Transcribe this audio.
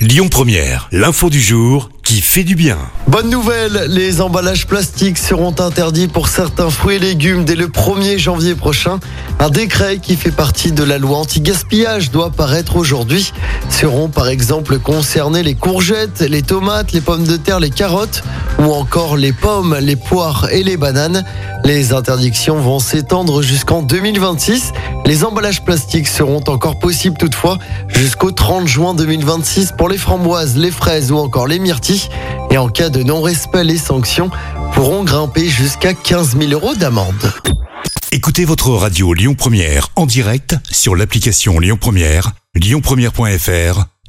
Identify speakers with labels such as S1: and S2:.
S1: Lyon Première, l'info du jour qui fait du bien.
S2: Bonne nouvelle, les emballages plastiques seront interdits pour certains fruits et légumes dès le 1er janvier prochain. Un décret qui fait partie de la loi anti-gaspillage doit paraître aujourd'hui. Seront par exemple concernés les courgettes, les tomates, les pommes de terre, les carottes ou encore les pommes, les poires et les bananes. Les interdictions vont s'étendre jusqu'en 2026. Les emballages plastiques seront encore possibles toutefois jusqu'au 30 juin 2026 pour les framboises, les fraises ou encore les myrtilles. Et en cas de non-respect, les sanctions pourront grimper jusqu'à 15 000 euros d'amende.
S1: Écoutez votre radio Lyon Première en direct sur l'application Lyon Première, lyonpremière.fr